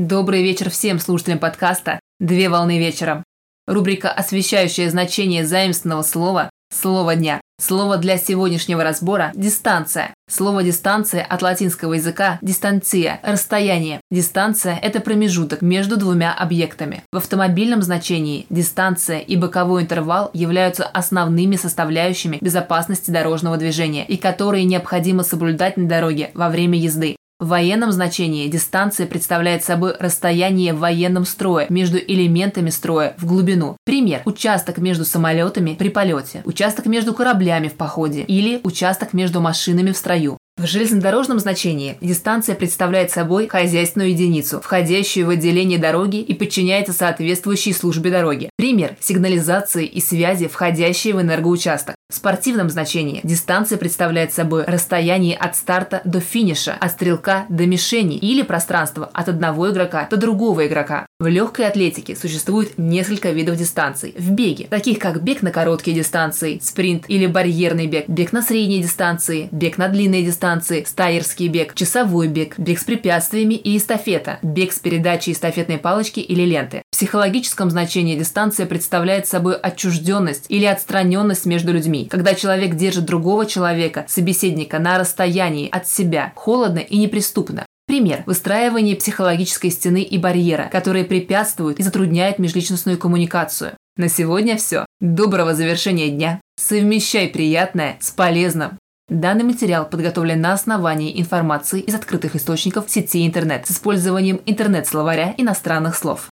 Добрый вечер всем слушателям подкаста «Две волны вечером». Рубрика, освещающая значение заимственного слова «Слово дня». Слово для сегодняшнего разбора – дистанция. Слово дистанция от латинского языка дистанция – расстояние. Дистанция – это промежуток между двумя объектами. В автомобильном значении дистанция и боковой интервал являются основными составляющими безопасности дорожного движения и которые необходимо соблюдать на дороге во время езды. В военном значении дистанция представляет собой расстояние в военном строе между элементами строя в глубину. Пример. Участок между самолетами при полете, участок между кораблями в походе или участок между машинами в строю. В железнодорожном значении дистанция представляет собой хозяйственную единицу, входящую в отделение дороги и подчиняется соответствующей службе дороги. Пример – сигнализации и связи, входящие в энергоучасток. В спортивном значении дистанция представляет собой расстояние от старта до финиша, от стрелка до мишени или пространство от одного игрока до другого игрока. В легкой атлетике существует несколько видов дистанций. В беге, таких как бег на короткие дистанции, спринт или барьерный бег, бег на средние дистанции, бег на длинные дистанции, стайерский бег, часовой бег, бег с препятствиями и эстафета, бег с передачей эстафетной палочки или ленты. Психологическом значении дистанция представляет собой отчужденность или отстраненность между людьми когда человек держит другого человека, собеседника, на расстоянии от себя, холодно и неприступно. Пример. Выстраивание психологической стены и барьера, которые препятствуют и затрудняют межличностную коммуникацию. На сегодня все. Доброго завершения дня. Совмещай приятное с полезным. Данный материал подготовлен на основании информации из открытых источников сети интернет с использованием интернет-словаря иностранных слов.